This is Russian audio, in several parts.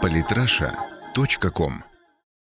Политраша.ком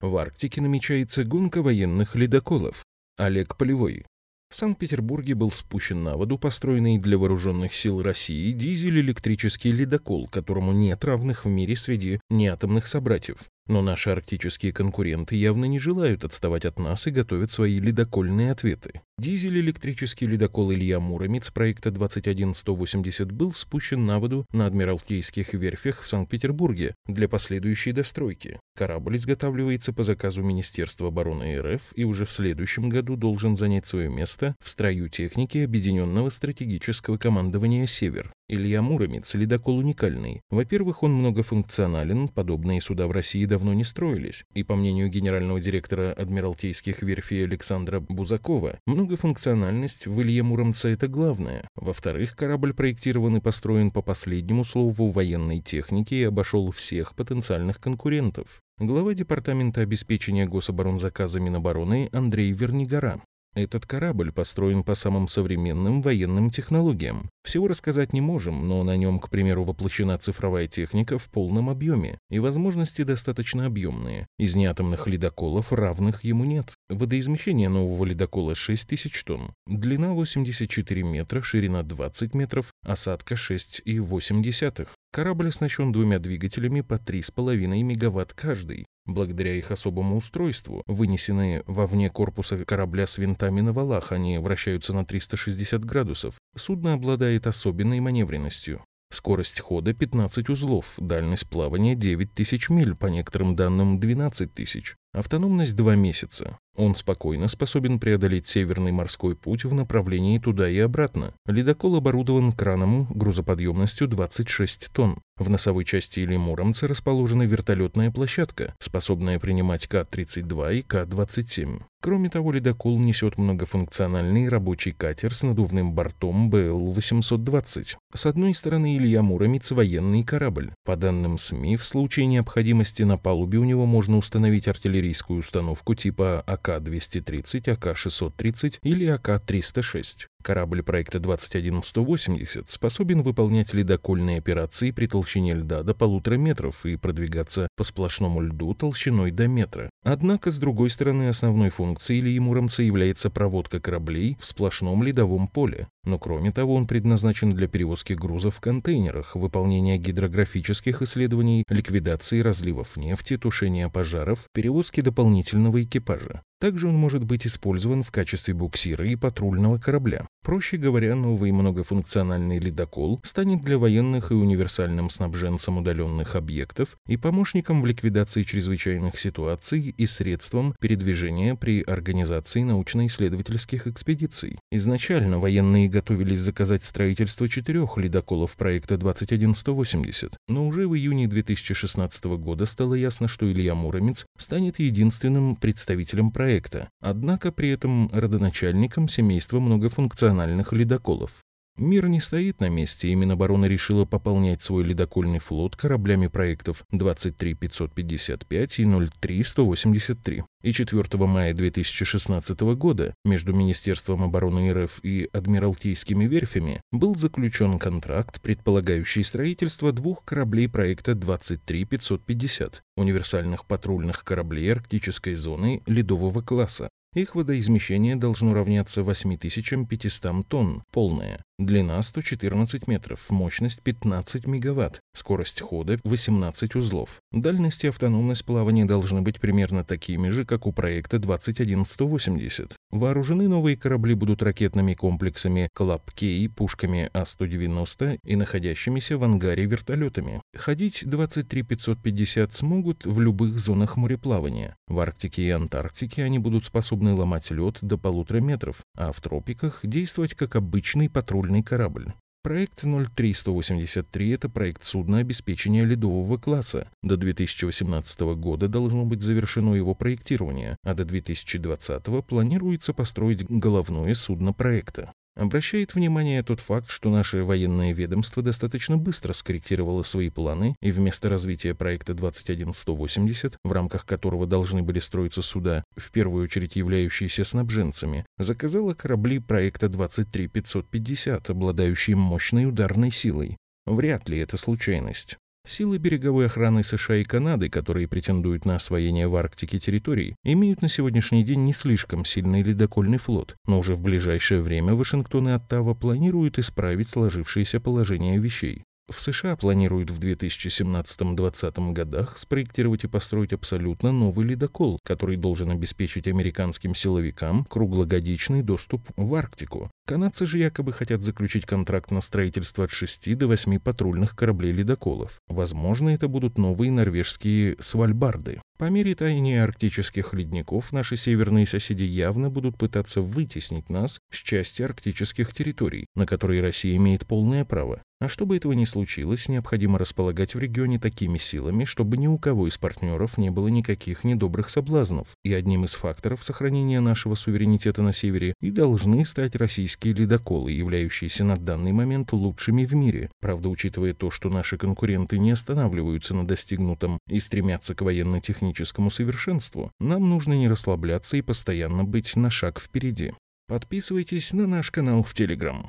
В Арктике намечается гонка военных ледоколов. Олег Полевой. В Санкт-Петербурге был спущен на воду построенный для вооруженных сил России дизель-электрический ледокол, которому нет равных в мире среди неатомных собратьев. Но наши арктические конкуренты явно не желают отставать от нас и готовят свои ледокольные ответы. Дизель-электрический ледокол Илья Муромец проекта 21180 был спущен на воду на Адмиралтейских верфях в Санкт-Петербурге для последующей достройки. Корабль изготавливается по заказу Министерства обороны РФ и уже в следующем году должен занять свое место в строю техники Объединенного стратегического командования «Север». Илья Муромец – ледокол уникальный. Во-первых, он многофункционален, подобные суда в России давно не строились. И по мнению генерального директора Адмиралтейских верфей Александра Бузакова, многофункциональность в Илье Муромце – это главное. Во-вторых, корабль проектирован и построен по последнему слову военной техники и обошел всех потенциальных конкурентов. Глава Департамента обеспечения гособоронзаказа Минобороны Андрей Вернигора. Этот корабль построен по самым современным военным технологиям. Всего рассказать не можем, но на нем, к примеру, воплощена цифровая техника в полном объеме, и возможности достаточно объемные. Из неатомных ледоколов равных ему нет. Водоизмещение нового ледокола 6000 тонн. Длина 84 метра, ширина 20 метров, осадка 6,8. Корабль оснащен двумя двигателями по 3,5 мегаватт каждый. Благодаря их особому устройству, вынесенные вовне корпуса корабля с винтами на валах, они вращаются на 360 градусов, судно обладает особенной маневренностью. Скорость хода 15 узлов, дальность плавания 9000 миль, по некоторым данным 12 тысяч. Автономность 2 месяца. Он спокойно способен преодолеть Северный морской путь в направлении туда и обратно. Ледокол оборудован краном грузоподъемностью 26 тонн. В носовой части или Муромца расположена вертолетная площадка, способная принимать К-32 и К-27. Кроме того, ледокол несет многофункциональный рабочий катер с надувным бортом БЛ-820. С одной стороны, Илья Муромец – военный корабль. По данным СМИ, в случае необходимости на палубе у него можно установить артиллерийскую установку типа АК-230, АК-630 или АК-306. Корабль проекта 21180 способен выполнять ледокольные операции при толщине льда до полутора метров и продвигаться по сплошному льду толщиной до метра. Однако, с другой стороны, основной функцией Ильи Муромца является проводка кораблей в сплошном ледовом поле. Но кроме того, он предназначен для перевозки грузов в контейнерах, выполнения гидрографических исследований, ликвидации разливов нефти, тушения пожаров, перевозки дополнительного экипажа. Также он может быть использован в качестве буксира и патрульного корабля. Проще говоря, новый многофункциональный ледокол станет для военных и универсальным снабженцем удаленных объектов и помощником в ликвидации чрезвычайных ситуаций и средством передвижения при организации научно-исследовательских экспедиций. Изначально военные готовились заказать строительство четырех ледоколов проекта 21180, но уже в июне 2016 года стало ясно, что Илья Муромец станет единственным представителем проекта, однако при этом родоначальником семейства многофункциональных ледоколов. Мир не стоит на месте, и Минобороны решила пополнять свой ледокольный флот кораблями проектов 23555 и 03183. И 4 мая 2016 года между Министерством обороны РФ и Адмиралтейскими верфями был заключен контракт, предполагающий строительство двух кораблей проекта 23550, универсальных патрульных кораблей арктической зоны ледового класса. Их водоизмещение должно равняться 8500 тонн, полное. Длина 114 метров, мощность 15 мегаватт, скорость хода 18 узлов. Дальность и автономность плавания должны быть примерно такими же, как у проекта 21180. Вооружены новые корабли будут ракетными комплексами «Club-K», пушками А-190 и находящимися в ангаре вертолетами. Ходить 23550 смогут в любых зонах мореплавания. В Арктике и Антарктике они будут способны ломать лед до полутора метров, а в тропиках действовать как обычный патрульный корабль. Проект 03183 – это проект судна обеспечения ледового класса. До 2018 года должно быть завершено его проектирование, а до 2020 планируется построить головное судно проекта. Обращает внимание тот факт, что наше военное ведомство достаточно быстро скорректировало свои планы и вместо развития проекта 21180, в рамках которого должны были строиться суда, в первую очередь являющиеся снабженцами, заказало корабли проекта 23550, обладающие мощной ударной силой. Вряд ли это случайность. Силы береговой охраны США и Канады, которые претендуют на освоение в Арктике территорий, имеют на сегодняшний день не слишком сильный ледокольный флот, но уже в ближайшее время Вашингтон и Оттава планируют исправить сложившееся положение вещей. В США планируют в 2017-2020 годах спроектировать и построить абсолютно новый ледокол, который должен обеспечить американским силовикам круглогодичный доступ в Арктику. Канадцы же якобы хотят заключить контракт на строительство от 6 до 8 патрульных кораблей-ледоколов. Возможно, это будут новые норвежские «Свальбарды». По мере таяния арктических ледников наши северные соседи явно будут пытаться вытеснить нас с части арктических территорий, на которые Россия имеет полное право. А чтобы этого не случилось, необходимо располагать в регионе такими силами, чтобы ни у кого из партнеров не было никаких недобрых соблазнов. И одним из факторов сохранения нашего суверенитета на севере и должны стать российские ледоколы, являющиеся на данный момент лучшими в мире. Правда, учитывая то, что наши конкуренты не останавливаются на достигнутом и стремятся к военно-техническому техническому совершенству, нам нужно не расслабляться и постоянно быть на шаг впереди. Подписывайтесь на наш канал в Телеграм.